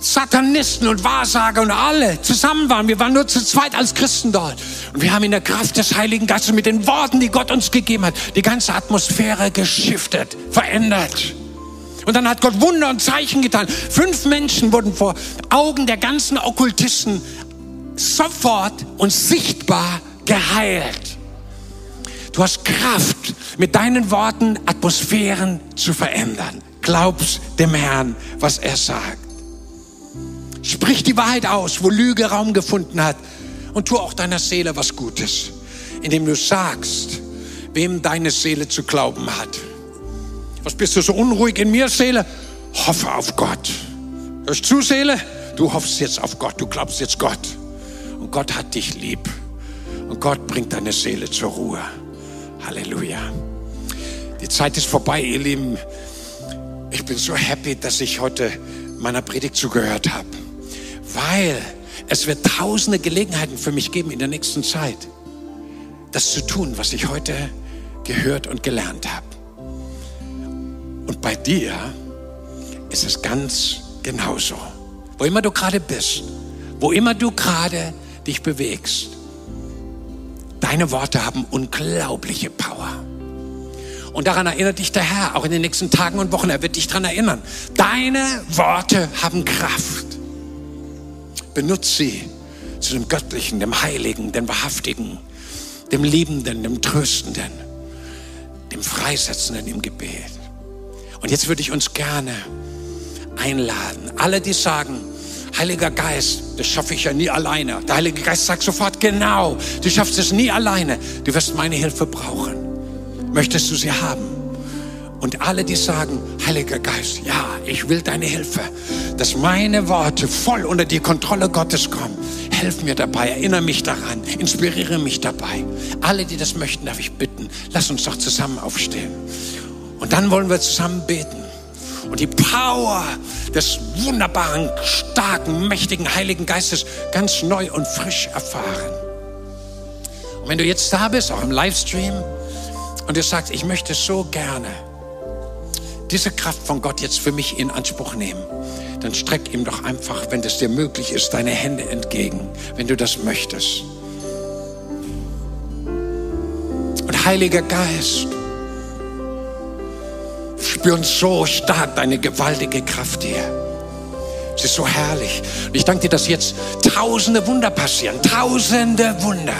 Satanisten und Wahrsager und alle zusammen waren. Wir waren nur zu zweit als Christen dort. Und wir haben in der Kraft des Heiligen Geistes mit den Worten, die Gott uns gegeben hat, die ganze Atmosphäre geschiftet, verändert. Und dann hat Gott Wunder und Zeichen getan. Fünf Menschen wurden vor Augen der ganzen Okkultisten sofort und sichtbar geheilt. Du hast Kraft, mit deinen Worten Atmosphären zu verändern. Glaubst dem Herrn, was er sagt. Sprich die Wahrheit aus, wo Lüge Raum gefunden hat. Und tu auch deiner Seele was Gutes, indem du sagst, wem deine Seele zu glauben hat. Was bist du so unruhig in mir, Seele? Hoffe auf Gott. Hörst du, Seele? Du hoffst jetzt auf Gott, du glaubst jetzt Gott. Und Gott hat dich lieb. Und Gott bringt deine Seele zur Ruhe. Halleluja. Die Zeit ist vorbei, ihr Lieben. Ich bin so happy, dass ich heute meiner Predigt zugehört habe weil es wird tausende Gelegenheiten für mich geben in der nächsten Zeit, das zu tun, was ich heute gehört und gelernt habe. Und bei dir ist es ganz genauso. Wo immer du gerade bist, wo immer du gerade dich bewegst, deine Worte haben unglaubliche Power. Und daran erinnert dich der Herr, auch in den nächsten Tagen und Wochen. Er wird dich daran erinnern. Deine Worte haben Kraft. Benutze sie zu dem Göttlichen, dem Heiligen, dem Wahrhaftigen, dem Liebenden, dem Tröstenden, dem Freisetzenden im Gebet. Und jetzt würde ich uns gerne einladen. Alle, die sagen, Heiliger Geist, das schaffe ich ja nie alleine. Der Heilige Geist sagt sofort, genau, du schaffst es nie alleine. Du wirst meine Hilfe brauchen. Möchtest du sie haben? Und alle, die sagen, Heiliger Geist, ja, ich will deine Hilfe, dass meine Worte voll unter die Kontrolle Gottes kommen. Helf mir dabei, erinnere mich daran, inspiriere mich dabei. Alle, die das möchten, darf ich bitten, lass uns doch zusammen aufstehen. Und dann wollen wir zusammen beten und die Power des wunderbaren, starken, mächtigen Heiligen Geistes ganz neu und frisch erfahren. Und wenn du jetzt da bist, auch im Livestream, und du sagst, ich möchte so gerne diese Kraft von Gott jetzt für mich in Anspruch nehmen, dann streck ihm doch einfach, wenn es dir möglich ist, deine Hände entgegen, wenn du das möchtest. Und Heiliger Geist, spüren so stark deine gewaltige Kraft hier. Es ist so herrlich. Und ich danke dir, dass jetzt tausende Wunder passieren. Tausende Wunder,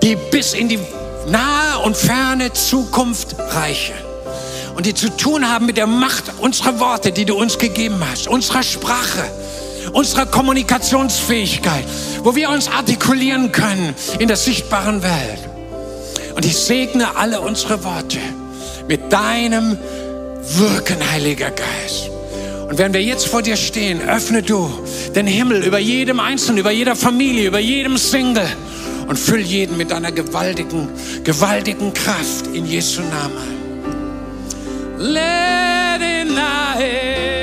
die bis in die nahe und ferne Zukunft reichen und die zu tun haben mit der Macht unserer Worte, die du uns gegeben hast, unserer Sprache. unserer Kommunikationsfähigkeit, wo wir uns artikulieren können in der sichtbaren Welt. Und ich segne alle unsere Worte mit deinem Wirken, Heiliger Geist. Und wenn wir jetzt vor dir stehen, öffne du den Himmel über jedem Einzelnen, über jeder Familie, über jedem Single und füll jeden mit deiner gewaltigen, gewaltigen Kraft in Jesu Namen. Let it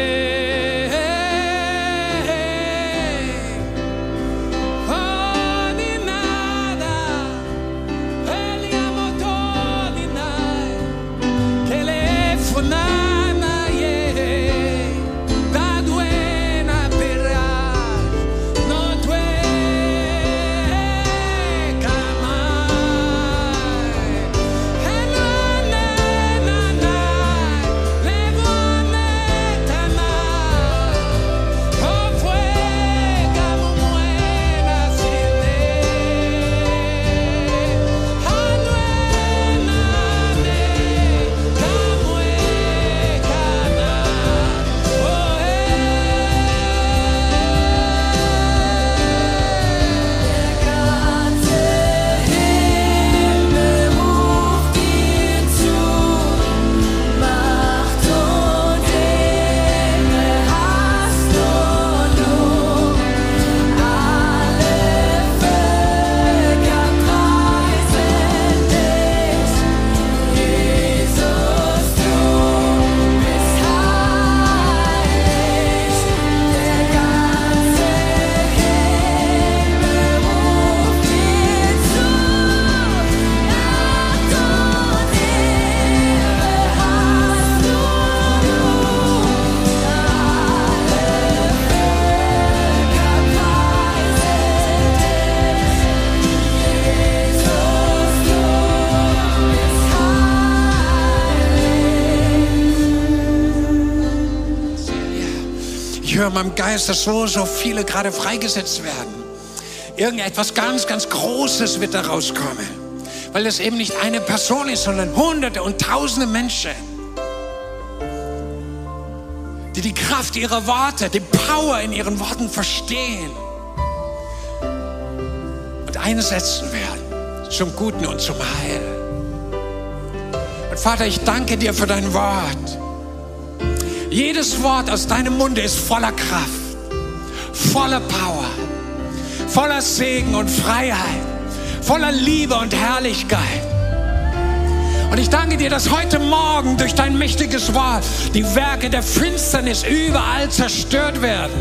in meinem Geist, dass so, so viele gerade freigesetzt werden. Irgendetwas ganz, ganz Großes wird da rauskommen. Weil es eben nicht eine Person ist, sondern Hunderte und Tausende Menschen, die die Kraft ihrer Worte, die Power in ihren Worten verstehen und einsetzen werden zum Guten und zum Heil. Und Vater, ich danke dir für dein Wort. Jedes Wort aus deinem Munde ist voller Kraft, voller Power, voller Segen und Freiheit, voller Liebe und Herrlichkeit. Und ich danke dir, dass heute Morgen durch dein mächtiges Wort die Werke der Finsternis überall zerstört werden,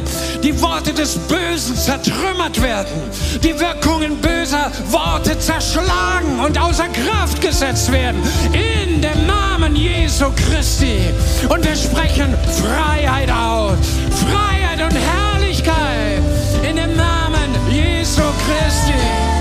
die Worte des Bösen zertrümmert werden, die Wirkungen böser Worte zerschlagen und außer Kraft gesetzt werden. In dem Namen Jesu Christi. Und wir sprechen Freiheit aus. Freiheit und Herrlichkeit in dem Namen Jesu Christi.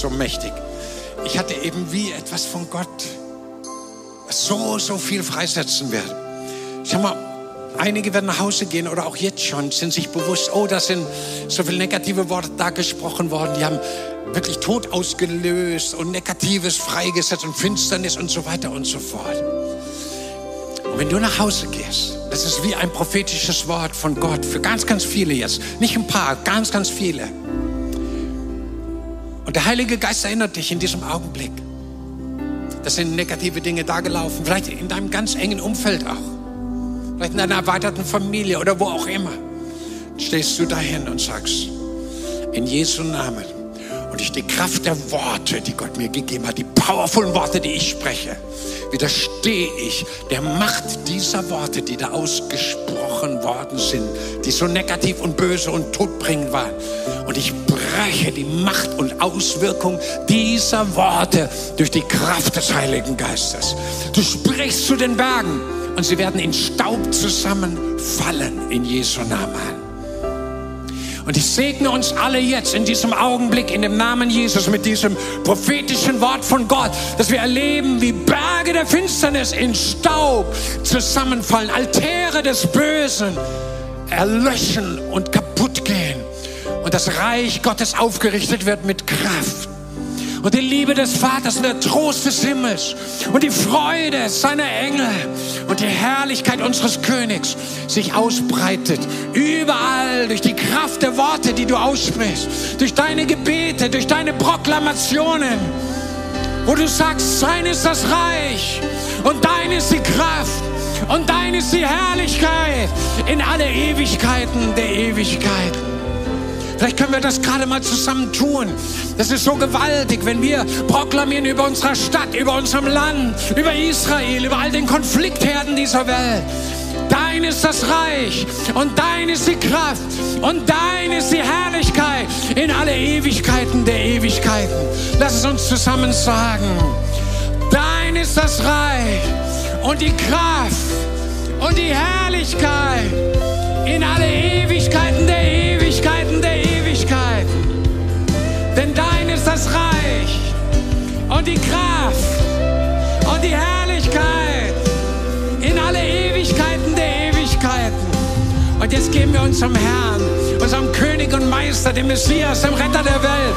So mächtig. Ich hatte eben wie etwas von Gott, so, so viel freisetzen wird. Schau mal, einige werden nach Hause gehen oder auch jetzt schon, sind sich bewusst, oh, da sind so viele negative Worte da gesprochen worden, die haben wirklich Tod ausgelöst und Negatives freigesetzt und Finsternis und so weiter und so fort. Und wenn du nach Hause gehst, das ist wie ein prophetisches Wort von Gott für ganz, ganz viele jetzt. Nicht ein paar, ganz, ganz viele. Und der Heilige Geist erinnert dich in diesem Augenblick. Das sind negative Dinge da gelaufen, vielleicht in deinem ganz engen Umfeld auch, vielleicht in deiner erweiterten Familie oder wo auch immer. Stehst du dahin und sagst, in Jesu Namen und durch die Kraft der Worte, die Gott mir gegeben hat, die powervollen Worte, die ich spreche, widerstehe ich der Macht dieser Worte, die da ausgesprochen worden sind, die so negativ und böse und todbringend waren. Und ich breche die Macht und Auswirkung dieser Worte durch die Kraft des Heiligen Geistes. Du sprichst zu den Bergen und sie werden in Staub zusammenfallen in Jesu Namen. Und ich segne uns alle jetzt in diesem Augenblick in dem Namen Jesus mit diesem prophetischen Wort von Gott, dass wir erleben, wie Berge der Finsternis in Staub zusammenfallen, Altäre des Bösen erlöschen und kaputt gehen und das Reich Gottes aufgerichtet wird mit Kraft und die Liebe des Vaters und der Trost des Himmels und die Freude seiner Engel und die Herrlichkeit unseres Königs sich ausbreitet. Überall durch die Kraft der Worte, die du aussprichst, durch deine Gebete, durch deine Proklamationen, wo du sagst, sein ist das Reich und dein ist die Kraft und dein ist die Herrlichkeit in alle Ewigkeiten der Ewigkeiten. Vielleicht können wir das gerade mal zusammen tun. Das ist so gewaltig, wenn wir proklamieren über unsere Stadt, über unserem Land, über Israel, über all den Konfliktherden dieser Welt. Dein ist das Reich und dein ist die Kraft und dein ist die Herrlichkeit in alle Ewigkeiten der Ewigkeiten. Lass es uns zusammen sagen. Dein ist das Reich und die Kraft und die Herrlichkeit in alle Ewigkeiten der Ewigkeiten und die Kraft und die Herrlichkeit in alle Ewigkeiten der Ewigkeiten. Und jetzt geben wir unserem Herrn, unserem König und Meister, dem Messias, dem Retter der Welt,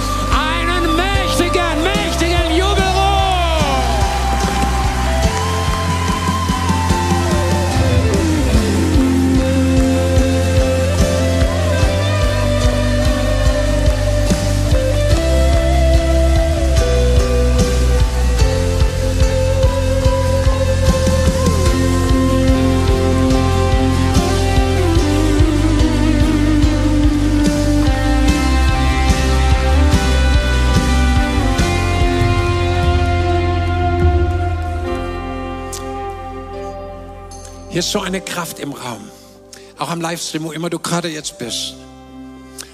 Hier ist so eine Kraft im Raum. Auch am Livestream, wo immer du gerade jetzt bist.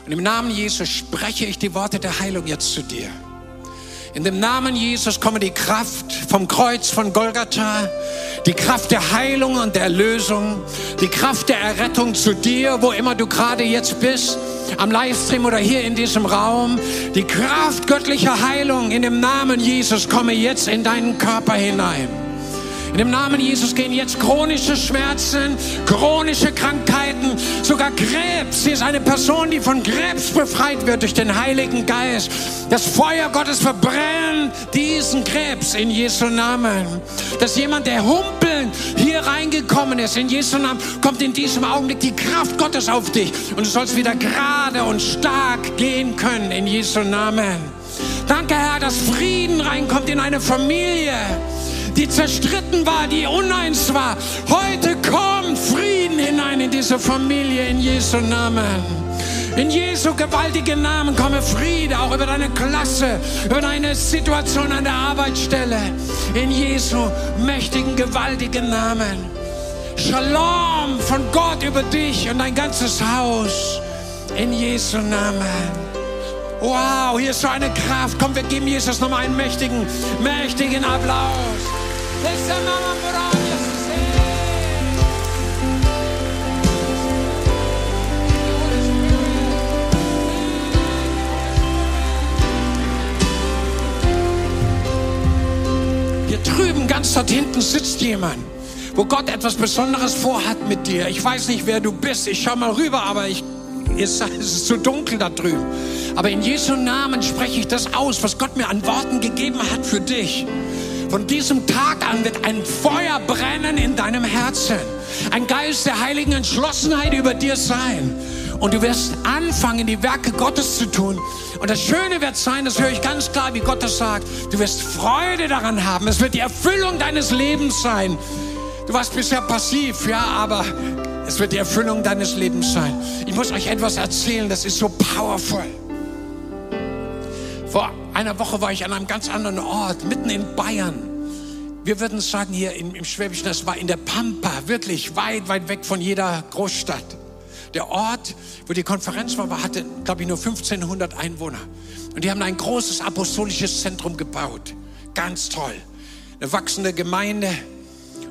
Und im Namen Jesus spreche ich die Worte der Heilung jetzt zu dir. In dem Namen Jesus komme die Kraft vom Kreuz von Golgatha, die Kraft der Heilung und der Erlösung, die Kraft der Errettung zu dir, wo immer du gerade jetzt bist, am Livestream oder hier in diesem Raum. Die Kraft göttlicher Heilung in dem Namen Jesus komme jetzt in deinen Körper hinein. In dem Namen Jesus gehen jetzt chronische Schmerzen, chronische Krankheiten, sogar Krebs. Hier ist eine Person, die von Krebs befreit wird durch den Heiligen Geist. Das Feuer Gottes verbrennt diesen Krebs in Jesu Namen. Dass jemand, der humpelnd hier reingekommen ist, in Jesu Namen, kommt in diesem Augenblick die Kraft Gottes auf dich und du sollst wieder gerade und stark gehen können in Jesu Namen. Danke, Herr, dass Frieden reinkommt in eine Familie die zerstritten war, die uneins war. Heute kommt Frieden hinein in diese Familie in Jesu Namen. In Jesu gewaltigen Namen komme Friede auch über deine Klasse, über deine Situation an der Arbeitsstelle. In Jesu mächtigen, gewaltigen Namen. Shalom von Gott über dich und dein ganzes Haus. In Jesu Namen. Wow, hier ist so eine Kraft. Komm, wir geben Jesus nochmal einen mächtigen, mächtigen Applaus. Hier drüben, ganz dort hinten, sitzt jemand, wo Gott etwas Besonderes vorhat mit dir. Ich weiß nicht, wer du bist. Ich schau mal rüber, aber ich, es ist zu dunkel da drüben. Aber in Jesu Namen spreche ich das aus, was Gott mir an Worten gegeben hat für dich. Von diesem Tag an wird ein Feuer brennen in deinem Herzen. Ein Geist der heiligen Entschlossenheit über dir sein. und du wirst anfangen, die Werke Gottes zu tun. Und das Schöne wird sein, das höre ich ganz klar, wie Gott das sagt, du wirst Freude daran haben. Es wird die Erfüllung deines Lebens sein. Du warst bisher passiv, ja, aber es wird die Erfüllung deines Lebens sein. Ich muss euch etwas erzählen, das ist so powerful. Vor einer Woche war ich an einem ganz anderen Ort, mitten in Bayern. Wir würden sagen hier im, im Schwäbischen, das war in der Pampa, wirklich weit, weit weg von jeder Großstadt. Der Ort, wo die Konferenz war, hatte, glaube ich, nur 1500 Einwohner. Und die haben ein großes apostolisches Zentrum gebaut. Ganz toll. Eine wachsende Gemeinde.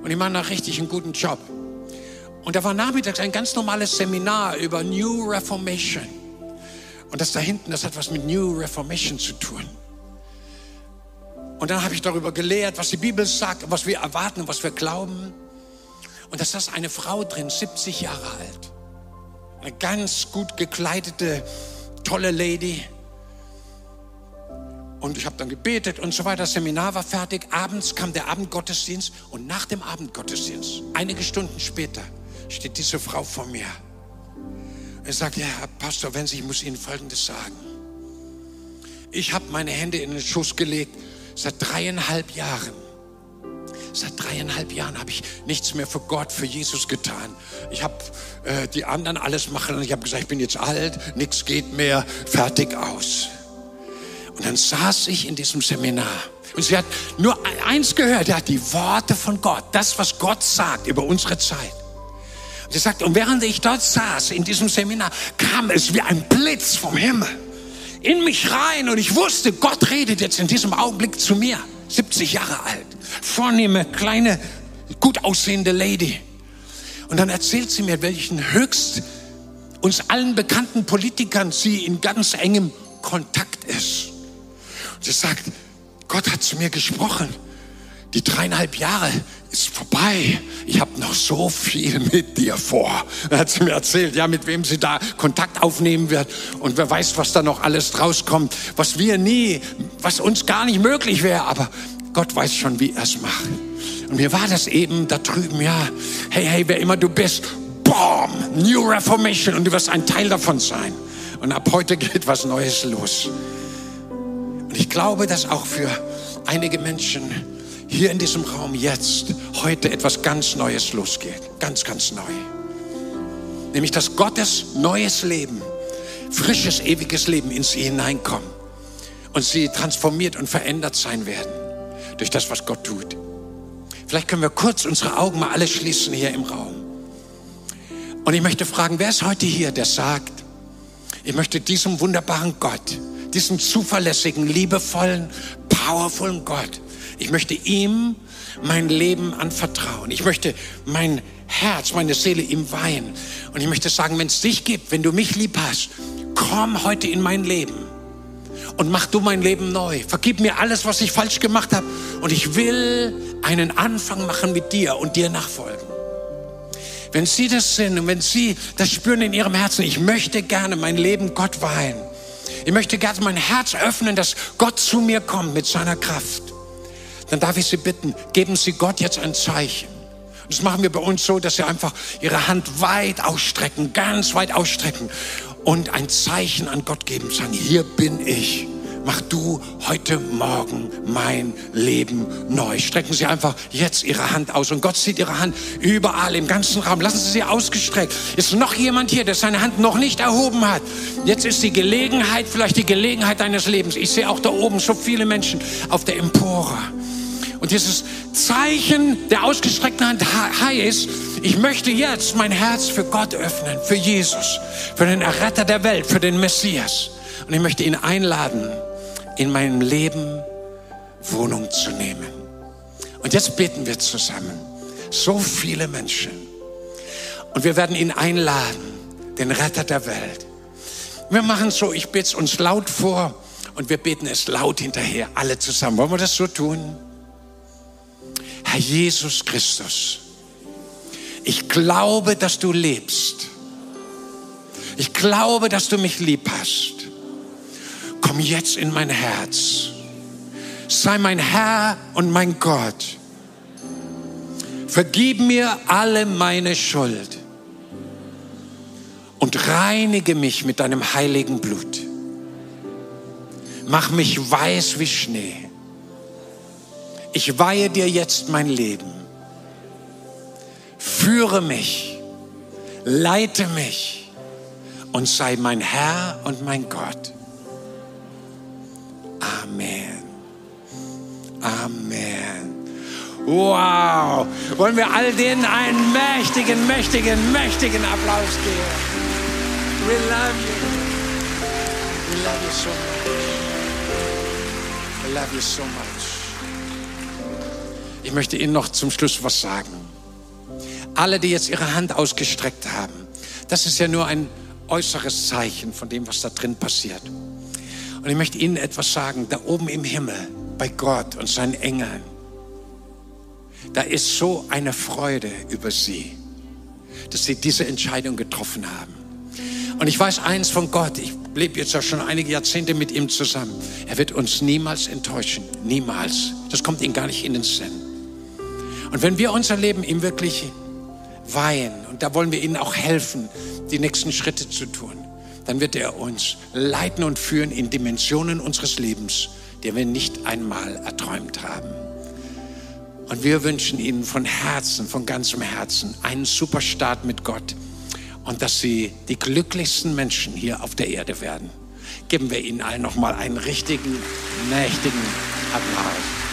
Und die machen da richtig einen guten Job. Und da war nachmittags ein ganz normales Seminar über New Reformation. Und das da hinten, das hat was mit New Reformation zu tun. Und dann habe ich darüber gelehrt, was die Bibel sagt, was wir erwarten und was wir glauben. Und da saß eine Frau drin, 70 Jahre alt. Eine ganz gut gekleidete, tolle Lady. Und ich habe dann gebetet und so weiter. Das Seminar war fertig. Abends kam der Abendgottesdienst. Und nach dem Abendgottesdienst, einige Stunden später, steht diese Frau vor mir. Er sagt, ja, Herr Pastor, Sie, ich muss Ihnen Folgendes sagen. Ich habe meine Hände in den Schuss gelegt seit dreieinhalb Jahren. Seit dreieinhalb Jahren habe ich nichts mehr für Gott, für Jesus getan. Ich habe äh, die anderen alles machen und ich habe gesagt, ich bin jetzt alt, nichts geht mehr, fertig aus. Und dann saß ich in diesem Seminar und sie hat nur eins gehört, hat die Worte von Gott, das, was Gott sagt über unsere Zeit. Sie sagt, und während ich dort saß in diesem Seminar, kam es wie ein Blitz vom Himmel in mich rein und ich wusste, Gott redet jetzt in diesem Augenblick zu mir. 70 Jahre alt, vornehme, kleine, gut aussehende Lady. Und dann erzählt sie mir, welchen höchst uns allen bekannten Politikern sie in ganz engem Kontakt ist. Und sie sagt, Gott hat zu mir gesprochen. Die dreieinhalb Jahre, ist vorbei. Ich habe noch so viel mit dir vor. Er hat sie mir erzählt, ja, mit wem sie da Kontakt aufnehmen wird. Und wer weiß, was da noch alles draus kommt, was wir nie, was uns gar nicht möglich wäre. Aber Gott weiß schon, wie er es macht. Und mir war das eben da drüben, ja, hey, hey, wer immer du bist, boom, New Reformation und du wirst ein Teil davon sein. Und ab heute geht was Neues los. Und ich glaube, dass auch für einige Menschen, hier in diesem Raum jetzt heute etwas ganz Neues losgeht. Ganz, ganz neu. Nämlich, dass Gottes neues Leben, frisches, ewiges Leben in sie hineinkommt und sie transformiert und verändert sein werden durch das, was Gott tut. Vielleicht können wir kurz unsere Augen mal alle schließen hier im Raum. Und ich möchte fragen, wer ist heute hier, der sagt, ich möchte diesem wunderbaren Gott, diesem zuverlässigen, liebevollen, powervollen Gott, ich möchte ihm mein Leben anvertrauen. Ich möchte mein Herz, meine Seele ihm weihen. Und ich möchte sagen, wenn es dich gibt, wenn du mich lieb hast, komm heute in mein Leben und mach du mein Leben neu. Vergib mir alles, was ich falsch gemacht habe. Und ich will einen Anfang machen mit dir und dir nachfolgen. Wenn Sie das sind und wenn Sie das spüren in Ihrem Herzen, ich möchte gerne mein Leben Gott weihen. Ich möchte gerne mein Herz öffnen, dass Gott zu mir kommt mit seiner Kraft dann darf ich Sie bitten, geben Sie Gott jetzt ein Zeichen. Das machen wir bei uns so, dass Sie einfach Ihre Hand weit ausstrecken, ganz weit ausstrecken und ein Zeichen an Gott geben, sagen, hier bin ich. Mach du heute Morgen mein Leben neu. Strecken Sie einfach jetzt Ihre Hand aus und Gott sieht Ihre Hand überall im ganzen Raum. Lassen Sie sie ausgestreckt. Ist noch jemand hier, der seine Hand noch nicht erhoben hat? Jetzt ist die Gelegenheit, vielleicht die Gelegenheit deines Lebens. Ich sehe auch da oben so viele Menschen auf der Empore. Und dieses Zeichen der ausgestreckten Hand heißt, ich möchte jetzt mein Herz für Gott öffnen, für Jesus, für den Erretter der Welt, für den Messias. Und ich möchte ihn einladen, in meinem Leben Wohnung zu nehmen. Und jetzt beten wir zusammen. So viele Menschen. Und wir werden ihn einladen, den Retter der Welt. Wir machen so, ich bete es uns laut vor und wir beten es laut hinterher, alle zusammen. Wollen wir das so tun? Herr Jesus Christus, ich glaube, dass du lebst. Ich glaube, dass du mich lieb hast. Komm jetzt in mein Herz. Sei mein Herr und mein Gott. Vergib mir alle meine Schuld und reinige mich mit deinem heiligen Blut. Mach mich weiß wie Schnee. Ich weihe dir jetzt mein Leben. Führe mich, leite mich und sei mein Herr und mein Gott. Amen. Amen. Wow. Wollen wir all denen einen mächtigen, mächtigen, mächtigen Applaus geben? We love you. We love you so much. We love you so much. Ich möchte Ihnen noch zum Schluss was sagen. Alle, die jetzt ihre Hand ausgestreckt haben, das ist ja nur ein äußeres Zeichen von dem, was da drin passiert. Und ich möchte Ihnen etwas sagen, da oben im Himmel, bei Gott und seinen Engeln, da ist so eine Freude über Sie, dass Sie diese Entscheidung getroffen haben. Und ich weiß eins von Gott, ich lebe jetzt ja schon einige Jahrzehnte mit ihm zusammen. Er wird uns niemals enttäuschen, niemals. Das kommt ihm gar nicht in den Sinn. Und wenn wir unser Leben ihm wirklich weihen, und da wollen wir ihnen auch helfen, die nächsten Schritte zu tun, dann wird er uns leiten und führen in Dimensionen unseres Lebens, die wir nicht einmal erträumt haben. Und wir wünschen Ihnen von Herzen, von ganzem Herzen einen super Start mit Gott und dass Sie die glücklichsten Menschen hier auf der Erde werden. Geben wir Ihnen allen nochmal einen richtigen, mächtigen Applaus.